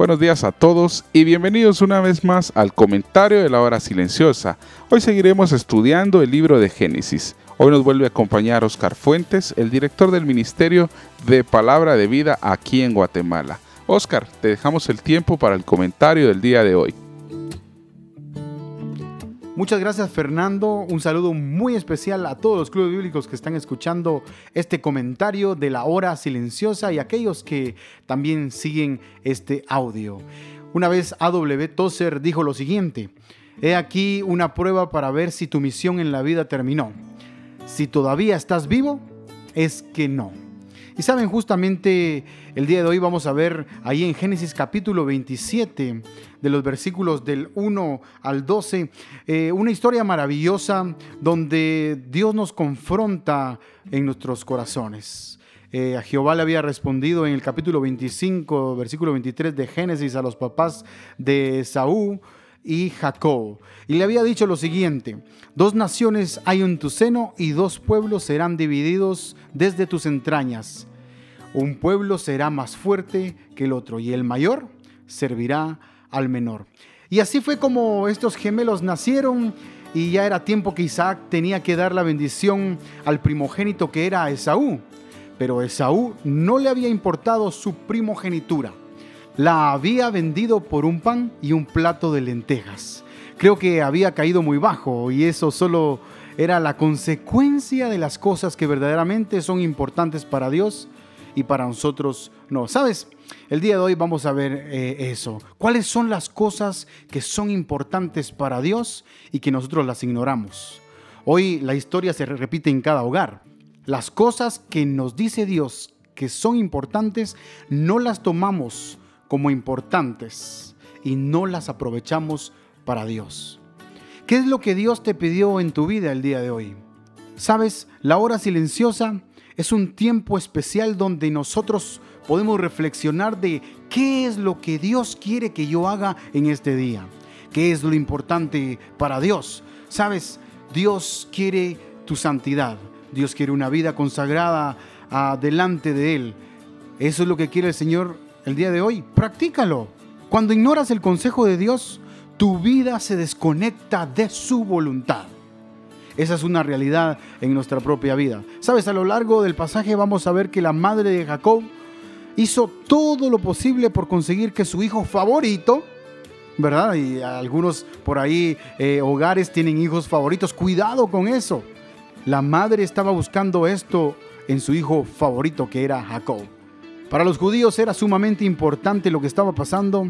Buenos días a todos y bienvenidos una vez más al comentario de la hora silenciosa. Hoy seguiremos estudiando el libro de Génesis. Hoy nos vuelve a acompañar Oscar Fuentes, el director del Ministerio de Palabra de Vida aquí en Guatemala. Oscar, te dejamos el tiempo para el comentario del día de hoy. Muchas gracias Fernando, un saludo muy especial a todos los clubes bíblicos que están escuchando este comentario de la hora silenciosa y aquellos que también siguen este audio. Una vez A.W. Tozer dijo lo siguiente, he aquí una prueba para ver si tu misión en la vida terminó. Si todavía estás vivo, es que no. Y saben, justamente el día de hoy vamos a ver ahí en Génesis capítulo 27, de los versículos del 1 al 12, eh, una historia maravillosa donde Dios nos confronta en nuestros corazones. Eh, a Jehová le había respondido en el capítulo 25, versículo 23 de Génesis a los papás de Saúl y Jacob. Y le había dicho lo siguiente, dos naciones hay en tu seno y dos pueblos serán divididos desde tus entrañas. Un pueblo será más fuerte que el otro y el mayor servirá al menor. Y así fue como estos gemelos nacieron y ya era tiempo que Isaac tenía que dar la bendición al primogénito que era Esaú. Pero Esaú no le había importado su primogenitura la había vendido por un pan y un plato de lentejas. Creo que había caído muy bajo y eso solo era la consecuencia de las cosas que verdaderamente son importantes para Dios y para nosotros no. ¿Sabes? El día de hoy vamos a ver eh, eso. ¿Cuáles son las cosas que son importantes para Dios y que nosotros las ignoramos? Hoy la historia se repite en cada hogar. Las cosas que nos dice Dios que son importantes no las tomamos como importantes y no las aprovechamos para Dios. ¿Qué es lo que Dios te pidió en tu vida el día de hoy? Sabes, la hora silenciosa es un tiempo especial donde nosotros podemos reflexionar de qué es lo que Dios quiere que yo haga en este día. ¿Qué es lo importante para Dios? Sabes, Dios quiere tu santidad. Dios quiere una vida consagrada delante de Él. Eso es lo que quiere el Señor el día de hoy. Practícalo. Cuando ignoras el consejo de Dios, tu vida se desconecta de su voluntad. Esa es una realidad en nuestra propia vida. Sabes, a lo largo del pasaje vamos a ver que la madre de Jacob hizo todo lo posible por conseguir que su hijo favorito, ¿verdad? Y algunos por ahí eh, hogares tienen hijos favoritos. Cuidado con eso. La madre estaba buscando esto en su hijo favorito que era Jacob. Para los judíos era sumamente importante lo que estaba pasando.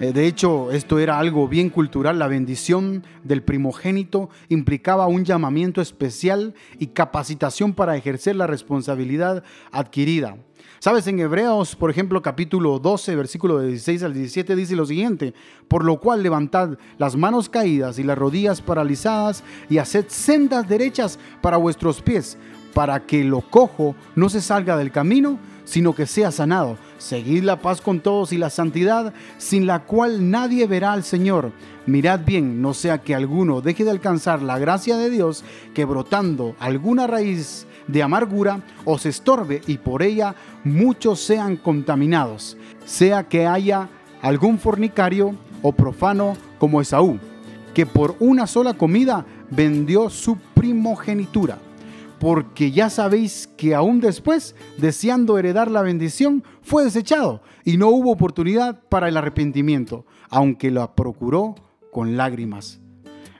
Eh, de hecho, esto era algo bien cultural. La bendición del primogénito implicaba un llamamiento especial y capacitación para ejercer la responsabilidad adquirida. Sabes, en Hebreos, por ejemplo, capítulo 12, versículo 16 al 17, dice lo siguiente, por lo cual levantad las manos caídas y las rodillas paralizadas y haced sendas derechas para vuestros pies, para que lo cojo no se salga del camino sino que sea sanado. Seguid la paz con todos y la santidad, sin la cual nadie verá al Señor. Mirad bien, no sea que alguno deje de alcanzar la gracia de Dios, que brotando alguna raíz de amargura os estorbe y por ella muchos sean contaminados, sea que haya algún fornicario o profano como Esaú, que por una sola comida vendió su primogenitura porque ya sabéis que aún después, deseando heredar la bendición, fue desechado y no hubo oportunidad para el arrepentimiento, aunque la procuró con lágrimas.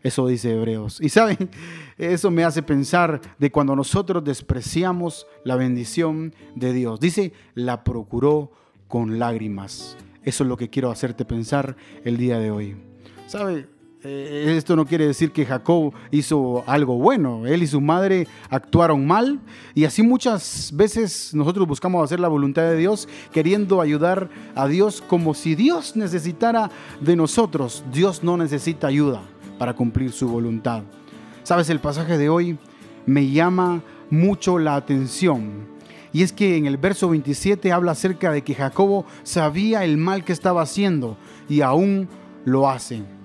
Eso dice Hebreos. Y saben, eso me hace pensar de cuando nosotros despreciamos la bendición de Dios. Dice, la procuró con lágrimas. Eso es lo que quiero hacerte pensar el día de hoy. ¿Sabe? Eh, esto no quiere decir que Jacob hizo algo bueno. Él y su madre actuaron mal y así muchas veces nosotros buscamos hacer la voluntad de Dios queriendo ayudar a Dios como si Dios necesitara de nosotros. Dios no necesita ayuda para cumplir su voluntad. Sabes, el pasaje de hoy me llama mucho la atención. Y es que en el verso 27 habla acerca de que Jacobo sabía el mal que estaba haciendo y aún lo hace.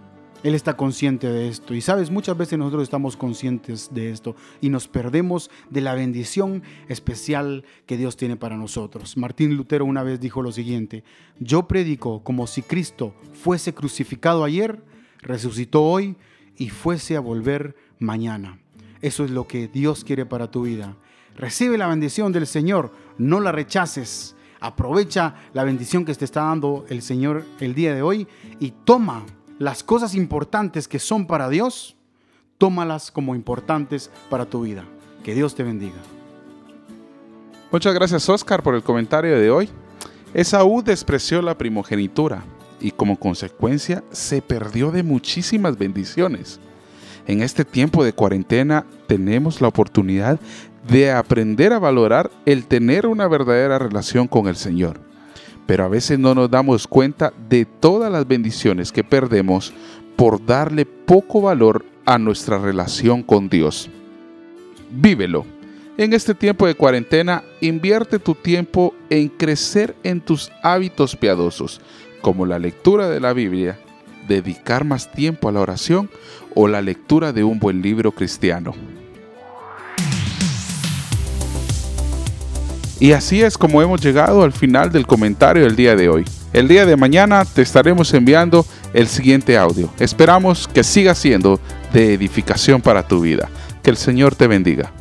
Él está consciente de esto. Y sabes, muchas veces nosotros estamos conscientes de esto y nos perdemos de la bendición especial que Dios tiene para nosotros. Martín Lutero una vez dijo lo siguiente, yo predico como si Cristo fuese crucificado ayer, resucitó hoy y fuese a volver mañana. Eso es lo que Dios quiere para tu vida. Recibe la bendición del Señor, no la rechaces. Aprovecha la bendición que te está dando el Señor el día de hoy y toma las cosas importantes que son para Dios, tómalas como importantes para tu vida. Que Dios te bendiga. Muchas gracias Oscar por el comentario de hoy. Esaú despreció la primogenitura y como consecuencia se perdió de muchísimas bendiciones. En este tiempo de cuarentena tenemos la oportunidad de aprender a valorar el tener una verdadera relación con el Señor pero a veces no nos damos cuenta de todas las bendiciones que perdemos por darle poco valor a nuestra relación con Dios. Vívelo. En este tiempo de cuarentena, invierte tu tiempo en crecer en tus hábitos piadosos, como la lectura de la Biblia, dedicar más tiempo a la oración o la lectura de un buen libro cristiano. Y así es como hemos llegado al final del comentario del día de hoy. El día de mañana te estaremos enviando el siguiente audio. Esperamos que siga siendo de edificación para tu vida. Que el Señor te bendiga.